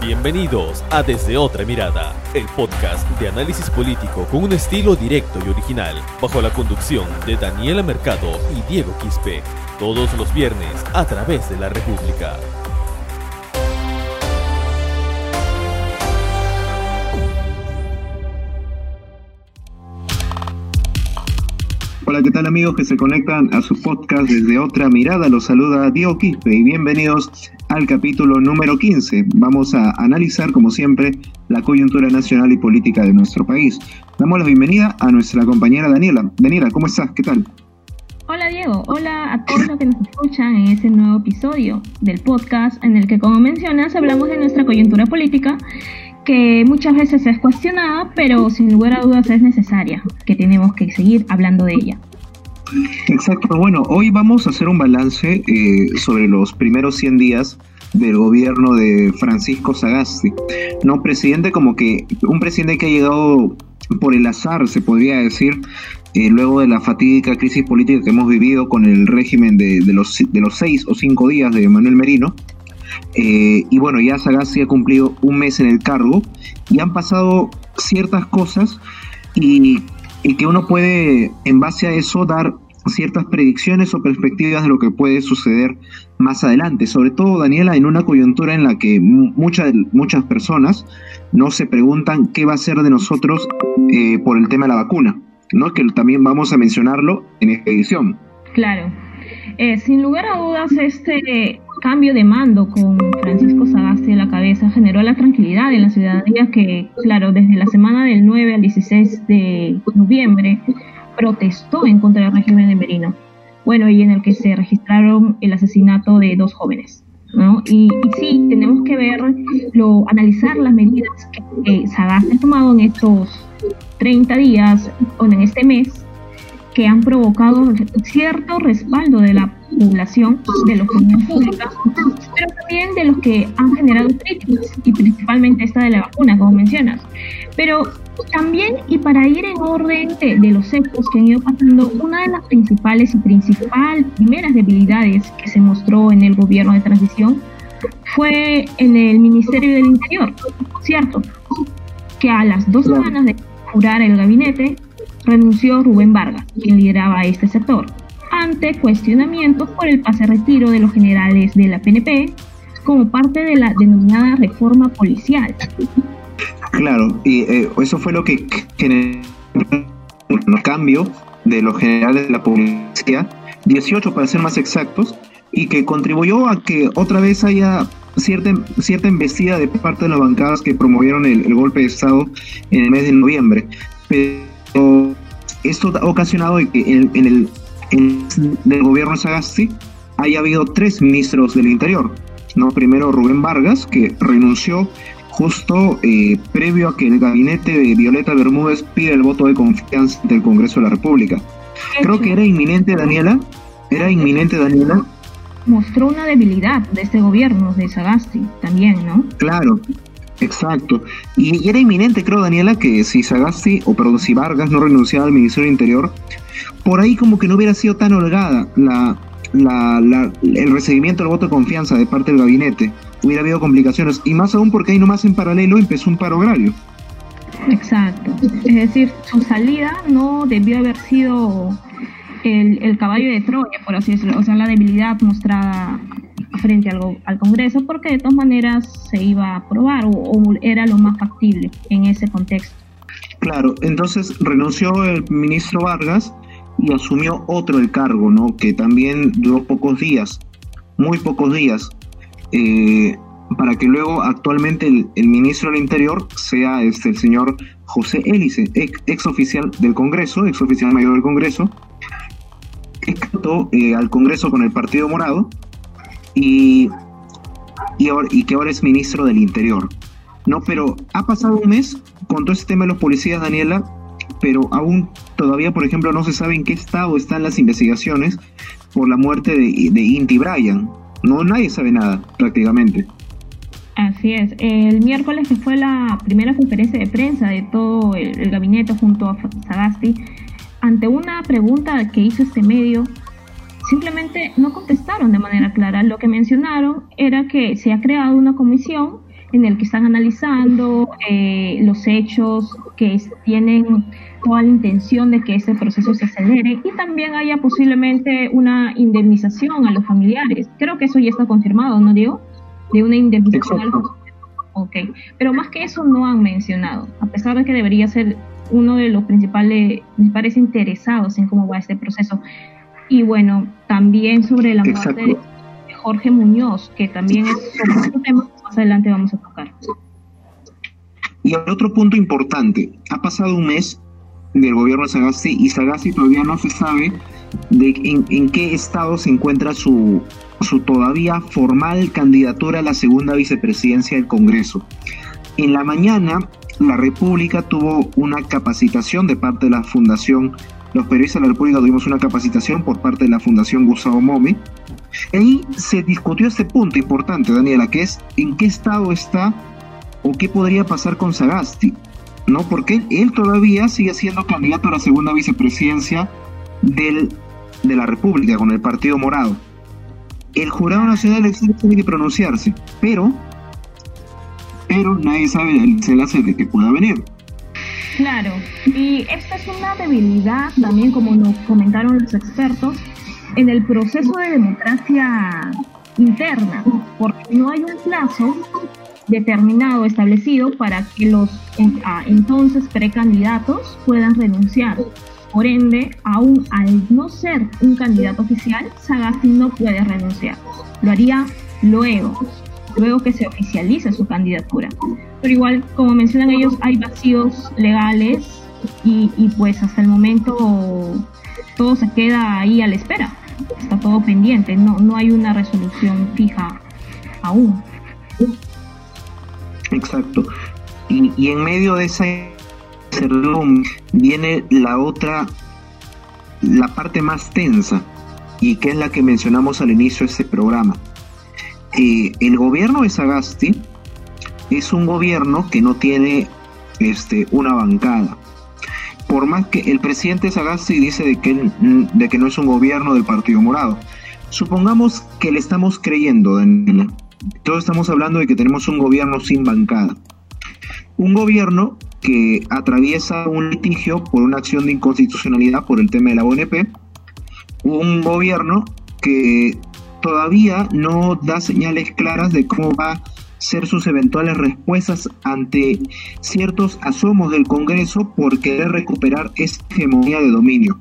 Bienvenidos a Desde Otra Mirada, el podcast de análisis político con un estilo directo y original, bajo la conducción de Daniela Mercado y Diego Quispe, todos los viernes a través de la República. Hola, ¿qué tal amigos que se conectan a su podcast desde otra mirada? Los saluda Diego Quispe y bienvenidos al capítulo número 15. Vamos a analizar, como siempre, la coyuntura nacional y política de nuestro país. Damos la bienvenida a nuestra compañera Daniela. Daniela, ¿cómo estás? ¿Qué tal? Hola Diego, hola a todos los que nos escuchan en este nuevo episodio del podcast en el que, como mencionas, hablamos de nuestra coyuntura política que muchas veces es cuestionada, pero sin lugar a dudas es necesaria, que tenemos que seguir hablando de ella. Exacto, bueno, hoy vamos a hacer un balance eh, sobre los primeros 100 días del gobierno de Francisco Sagasti, ¿no? Presidente como que, un presidente que ha llegado por el azar, se podría decir, eh, luego de la fatídica crisis política que hemos vivido con el régimen de, los, de los seis o cinco días de Manuel Merino, eh, y bueno, ya Sagasti ha cumplido un mes en el cargo y han pasado ciertas cosas y, que uno puede, en base a eso, dar ciertas predicciones o perspectivas de lo que puede suceder más adelante. Sobre todo, Daniela, en una coyuntura en la que muchas, muchas personas no se preguntan qué va a ser de nosotros eh, por el tema de la vacuna, ¿no? que también vamos a mencionarlo en esta edición. Claro. Eh, sin lugar a dudas, este cambio de mando con Francisco Sagasti a la cabeza generó la tranquilidad en la ciudadanía que, claro, desde la semana del 9 al 16 de noviembre protestó en contra del régimen de Merino. Bueno, y en el que se registraron el asesinato de dos jóvenes. ¿no? Y, sí, tenemos que ver, lo, analizar las medidas que, Sagasti ha tomado en estos 30 días o en este mes que han provocado cierto respaldo de la población, de los opinión pública, pero también de los que han generado críticas, y principalmente esta de la vacuna, como mencionas. Pero también, y para ir en orden de, los hechos que han ido pasando, una de las principales y principal primeras debilidades que se mostró en el gobierno de transición fue en el Ministerio del Interior, ¿cierto? Que a las dos semanas de jurar el gabinete, renunció Rubén Vargas, quien lideraba este sector ante cuestionamientos por el pase retiro de los generales de la PNP como parte de la denominada reforma policial. Claro, y eh, eso fue lo que generó un cambio de los generales de la policía, 18 para ser más exactos, y que contribuyó a que otra vez haya cierta, cierta embestida de parte de las bancadas que promovieron el, golpe de Estado en el mes de noviembre. Pero esto ha ocasionado que en, en el gobierno Sagasti haya habido tres ministros del Interior. ¿no? Primero Rubén Vargas, que renunció justo eh, previo a que el gabinete de Violeta Bermúdez pida el voto de confianza del Congreso de la República. Creo que era inminente, Daniela. Era inminente, Daniela. Mostró una debilidad de este gobierno de Sagasti también, ¿no? Claro, exacto. Y, era inminente, creo, Daniela, que si Sagasti, o perdón, si Vargas no renunciaba al Ministerio del Interior, por ahí como que no hubiera sido tan holgada la, el recibimiento del voto de confianza de parte del gabinete. Hubiera habido complicaciones, y más aún porque ahí nomás en paralelo empezó un paro agrario. Exacto. Es decir, su salida no debió haber sido el, caballo de Troya, por así decirlo, o sea, la debilidad mostrada frente al, al Congreso, porque de todas maneras se iba a aprobar o era lo más factible en ese contexto. Claro, entonces renunció el ministro Vargas y asumió otro el cargo, ¿no? Que también duró pocos días, muy pocos días, eh, para que luego actualmente el, ministro del Interior sea este, el señor José Hélice, ex, oficial del Congreso, ex oficial mayor del Congreso, que eh, al Congreso con el Partido Morado y, y, y que ahora es ministro del Interior. No, pero ha pasado un mes con todo este tema de los policías, Daniela, pero aún todavía, por ejemplo, no se sabe en qué estado están las investigaciones por la muerte de, de Inti Bryan. No, nadie sabe nada, prácticamente. Así es. El miércoles que fue la primera conferencia de prensa de todo el, gabinete junto a Sagasti, ante una pregunta que hizo este medio, simplemente no contestaron de manera clara. Lo que mencionaron era que se ha creado una comisión en el que están analizando eh, los hechos que tienen toda la intención de que este proceso se acelere y también haya posiblemente una indemnización a los familiares. Creo que eso ya está confirmado, ¿no, Diego? De una indemnización a los. Ok, pero más que eso no han mencionado, a pesar de que debería ser uno de los principales, principales interesados en cómo va este proceso. Y bueno, también sobre la muerte de Jorge Muñoz, que también es otro tema que más adelante vamos a tocar. Y otro punto importante, ha pasado un mes del gobierno de Sagasti y Sagasti todavía no se sabe de en, qué estado se encuentra su, su todavía formal candidatura a la segunda vicepresidencia del Congreso. En la mañana, la República tuvo una capacitación de parte de la Fundación, los periodistas de la República tuvimos una capacitación por parte de la Fundación Gustavo Momi. Y se discutió este punto importante, Daniela, que es en qué estado está o qué podría pasar con Sagasti. ¿No? Porque él, todavía sigue siendo candidato a la segunda vicepresidencia del, de la República con el Partido Morado. El Jurado Nacional de Elecciones tiene que pronunciarse, pero, pero nadie sabe el enlace de que pueda venir. Claro, y esta es una debilidad también, como nos comentaron los expertos, en el proceso de democracia interna, porque no hay un plazo determinado, establecido, para que los entonces precandidatos puedan renunciar. Por ende, aún al no ser un candidato oficial, Sagasti no puede renunciar. Lo haría luego, luego que se oficialice su candidatura. Pero igual, como mencionan ellos, hay vacíos legales y, y pues hasta el momento todo se queda ahí a la espera. Está todo pendiente, no, no hay una resolución fija aún. Exacto. Y, en medio de esa viene la otra, la parte más tensa, y que es la que mencionamos al inicio de este programa. Eh, el gobierno de Sagasti es un gobierno que no tiene este, una bancada. Por más que el presidente Sagasti dice de que, de que no es un gobierno del Partido Morado. Supongamos que le estamos creyendo, Daniela todos estamos hablando de que tenemos un gobierno sin bancada. Un gobierno que atraviesa un litigio por una acción de inconstitucionalidad por el tema de la ONP. Un gobierno que todavía no da señales claras de cómo va a ser sus eventuales respuestas ante ciertos asomos del Congreso por querer recuperar esa hegemonía de dominio.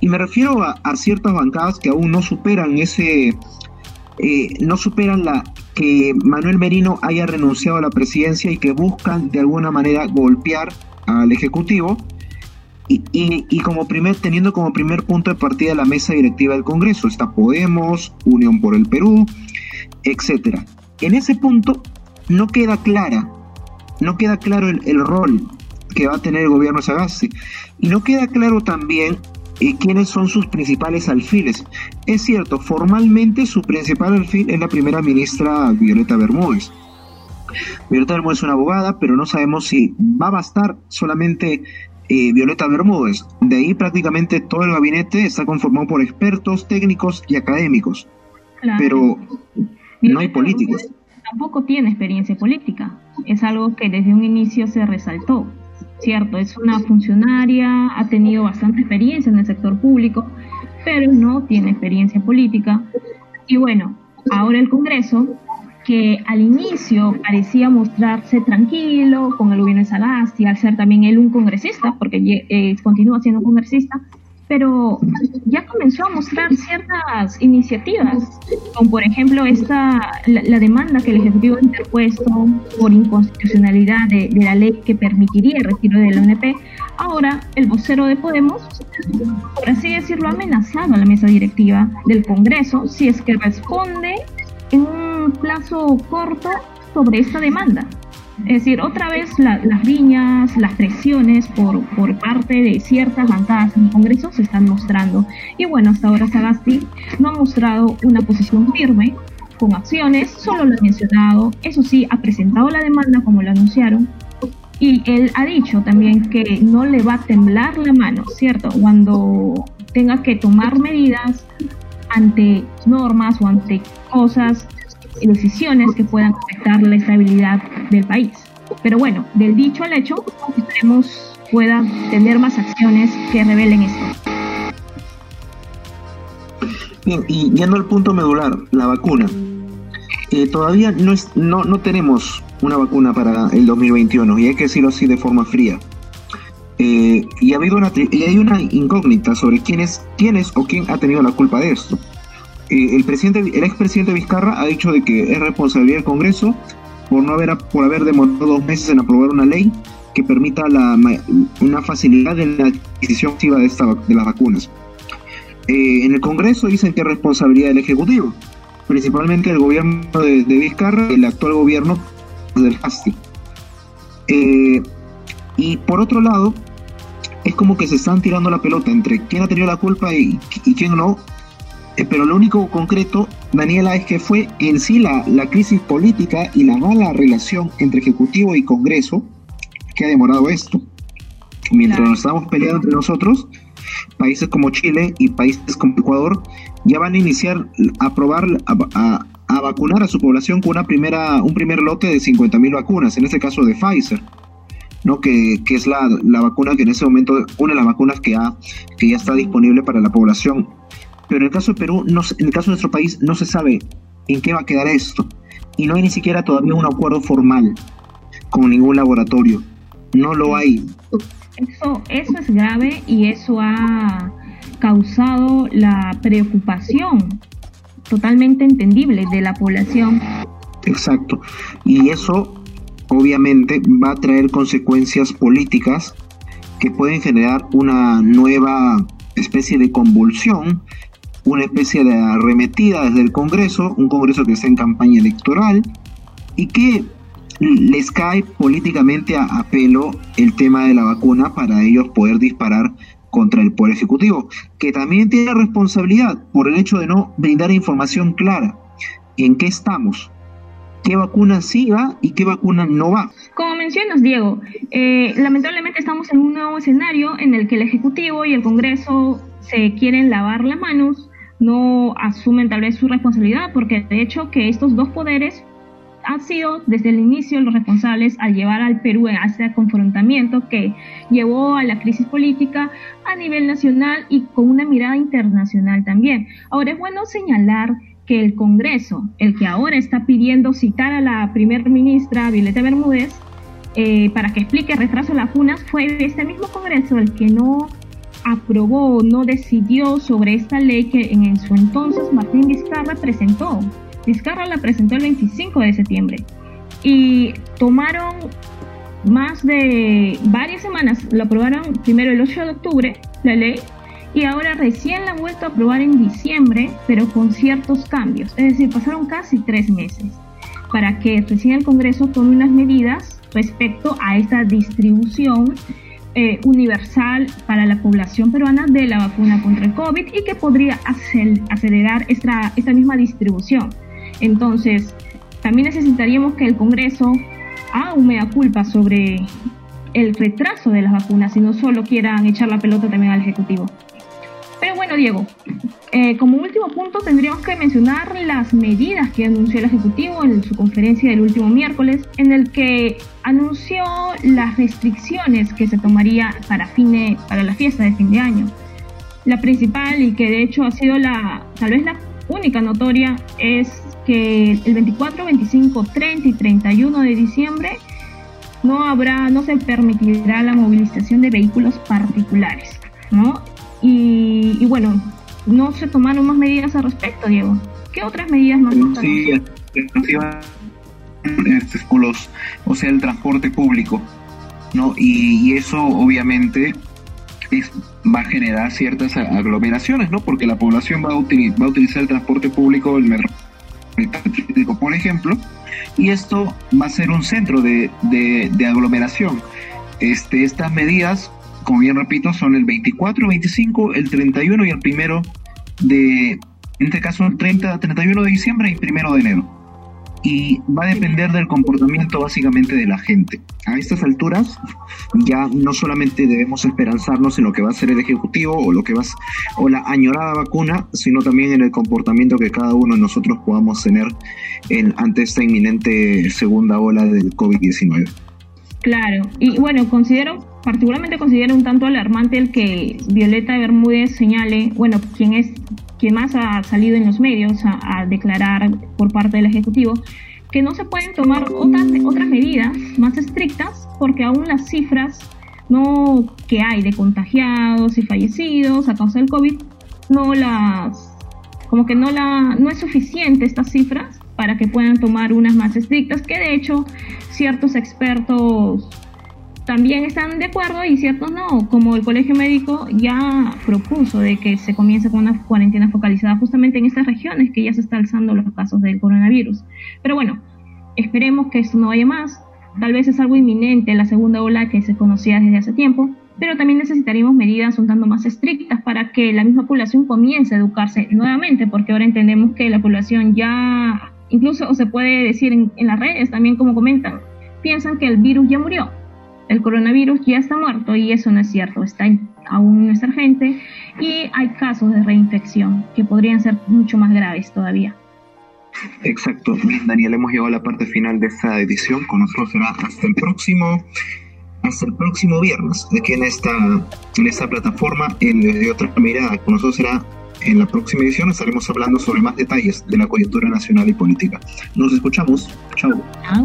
Y me refiero a, ciertas bancadas que aún no superan ese, eh, no superan la que Manuel Merino haya renunciado a la presidencia y que buscan de alguna manera golpear al Ejecutivo y, como primer, teniendo como primer punto de partida la mesa directiva del Congreso. Está Podemos, Unión por el Perú, etcétera. En ese punto no queda clara, no queda claro el, el rol que va a tener el gobierno Sagasti. Y no queda claro también y quiénes son sus principales alfiles. Es cierto, formalmente su principal alfil es la primera ministra Violeta Bermúdez. Violeta Bermúdez es una abogada, pero no sabemos si va a bastar solamente eh, Violeta Bermúdez. De ahí prácticamente todo el gabinete está conformado por expertos, técnicos y académicos. Pero no hay políticos. Tampoco tiene experiencia política. Es algo que desde un inicio se resaltó cierto, es una funcionaria, ha tenido bastante experiencia en el sector público, pero no tiene experiencia política. Y bueno, ahora el Congreso, que al inicio parecía mostrarse tranquilo con el gobierno de Sagasti, al ser también él un congresista, porque eh, continúa siendo congresista, pero ya comenzó a mostrar ciertas iniciativas, como por ejemplo esta la, demanda que el Ejecutivo ha interpuesto por inconstitucionalidad de, la ley que permitiría el retiro de la ONP. Ahora, el vocero de Podemos, por así decirlo, ha amenazado a la mesa directiva del Congreso si es que responde en un plazo corto sobre esta demanda. Es decir, otra vez las riñas, las presiones por, por parte de ciertas bancadas en el Congreso se están mostrando. Y bueno, hasta ahora Sagasti no ha mostrado una posición firme con acciones, solo lo ha mencionado, eso sí, ha presentado la demanda como lo anunciaron, y él ha dicho también que no le va a temblar la mano, ¿cierto? Cuando tenga que tomar medidas ante normas o ante cosas decisiones que puedan afectar la estabilidad del país. Pero bueno, del dicho al hecho, esperemos pueda tener más acciones que revelen esto. Bien, y yendo al punto medular, la vacuna. Eh, todavía no, es, no, no tenemos una vacuna para el 2021, y hay que decirlo así de forma fría. Eh, y ha habido una y hay una incógnita sobre quién es, quién es o quién ha tenido la culpa de esto. Eh, el presidente, el expresidente Vizcarra ha dicho de que es responsabilidad del Congreso por no haber por haber demorado dos meses en aprobar una ley que permita la, una facilidad en la adquisición activa de, esta, de las vacunas. Eh, en el Congreso dicen que es responsabilidad del Ejecutivo, principalmente el gobierno de, Vizcarra, el actual gobierno del FASTI. y por otro lado, es como que se están tirando la pelota entre quién ha tenido la culpa y, quién no. Eh, pero lo único concreto, Daniela, es que fue en sí la, la crisis política y la mala relación entre Ejecutivo y Congreso que ha demorado esto. Mientras nos estamos peleando entre nosotros, países como Chile y países como Ecuador ya van a iniciar a probar, a, a, vacunar a su población con una primera, un primer lote de 50.000 vacunas, en este caso de Pfizer. ¿no? que, es la, vacuna que en ese momento, una de las vacunas que, ha, que ya está disponible para la población. Pero en el caso de Perú, no, en el caso de nuestro país, no se sabe en qué va a quedar esto. Y no hay ni siquiera todavía un acuerdo formal con ningún laboratorio. No lo hay. Eso, eso es grave y eso ha causado la preocupación totalmente entendible de la población. Exacto. Y eso obviamente va a traer consecuencias políticas que pueden generar una nueva especie de convulsión, una especie de arremetida desde el Congreso, un Congreso que está en campaña electoral y que les cae políticamente a, pelo el tema de la vacuna para ellos poder disparar contra el Poder Ejecutivo, que también tiene responsabilidad por el hecho de no brindar información clara en qué estamos, qué vacuna sí va y qué vacuna no va. Como mencionas, Diego, eh, lamentablemente estamos en un nuevo escenario en el que el Ejecutivo y el Congreso se quieren lavar las manos, no asumen tal vez su responsabilidad, porque de hecho que estos dos poderes han sido desde el inicio los responsables al llevar al Perú a este confrontamiento que llevó a la crisis política a nivel nacional y con una mirada internacional también. Ahora es bueno señalar que el Congreso, el que ahora está pidiendo citar a la primer ministra Violeta Bermúdez eh, para que explique el retraso de las vacunas, fue este mismo Congreso el que no aprobó, no decidió sobre esta ley que en su entonces Martín Vizcarra presentó. Vizcarra la presentó el 25 de septiembre y tomaron más de varias semanas, lo aprobaron primero el 8 de octubre, la ley, y ahora recién la han vuelto a aprobar en diciembre, pero con ciertos cambios. Es decir, pasaron casi tres meses para que recién el Congreso tome unas medidas respecto a esta distribución eh, universal para la población peruana de la vacuna contra el COVID y que podría acelerar esta, esta misma distribución. Entonces, también necesitaríamos que el Congreso haga un mea culpa sobre el retraso de las vacunas y no solo quieran echar la pelota también al Ejecutivo. Pero bueno, Diego, eh, como último punto tendríamos que mencionar las medidas que anunció el Ejecutivo en su conferencia del último miércoles, en el que anunció las restricciones que se tomaría para, fine, para la fiesta de fin de año. La principal y que de hecho ha sido la, tal vez la única notoria, es que el 24, 25, 30 y 31 de diciembre no habrá, no se permitirá la movilización de vehículos particulares, ¿no? Y, bueno, no se tomaron más medidas al respecto, Diego. ¿Qué otras medidas más? Sí, los, o sea, el transporte público, ¿no? Y, eso obviamente es, va a generar ciertas aglomeraciones, ¿no? Porque la población va a, va a utilizar el transporte público, el metro, por ejemplo, y esto va a ser un centro de, de, de aglomeración. Este, estas medidas como bien repito, son el 24, 25, el 31 y el primero de, en este caso, el 30, 31 de diciembre y primero de enero. y va a depender del comportamiento básicamente de la gente. A estas alturas ya no solamente debemos esperanzarnos en lo que va a ser el ejecutivo o lo que va o la añorada vacuna, sino también en el comportamiento que cada uno de nosotros podamos tener en, ante esta inminente segunda ola del COVID-19. Claro, y bueno, considero, particularmente considero un tanto alarmante el que Violeta Bermúdez señale, bueno, quien es quien más ha salido en los medios a, declarar por parte del Ejecutivo, que no se pueden tomar otras, otras medidas más estrictas porque aún las cifras no que hay de contagiados y fallecidos a causa del COVID no las como que no la no es suficiente estas cifras para que puedan tomar unas más estrictas que de hecho ciertos expertos también están de acuerdo y ciertos no, como el Colegio Médico ya propuso de que se comience con una cuarentena focalizada justamente en estas regiones que ya se están alzando los casos del coronavirus. Pero bueno, esperemos que esto no vaya más. Tal vez es algo inminente la segunda ola que se conocía desde hace tiempo, pero también necesitaríamos medidas un tanto más estrictas para que la misma población comience a educarse nuevamente, porque ahora entendemos que la población ya, incluso se puede decir en las redes también como comentan, piensan que el virus ya murió el coronavirus ya está muerto y eso no es cierto, está aún en nuestra gente y hay casos de reinfección que podrían ser mucho más graves todavía. Exacto, Daniel, hemos llegado a la parte final de esta edición, con nosotros será hasta el próximo hasta el próximo viernes, aquí en esta, en esta plataforma, en de otra mirada, con nosotros será en la próxima edición estaremos hablando sobre más detalles de la coyuntura nacional y política. Nos escuchamos. Chao. Chao.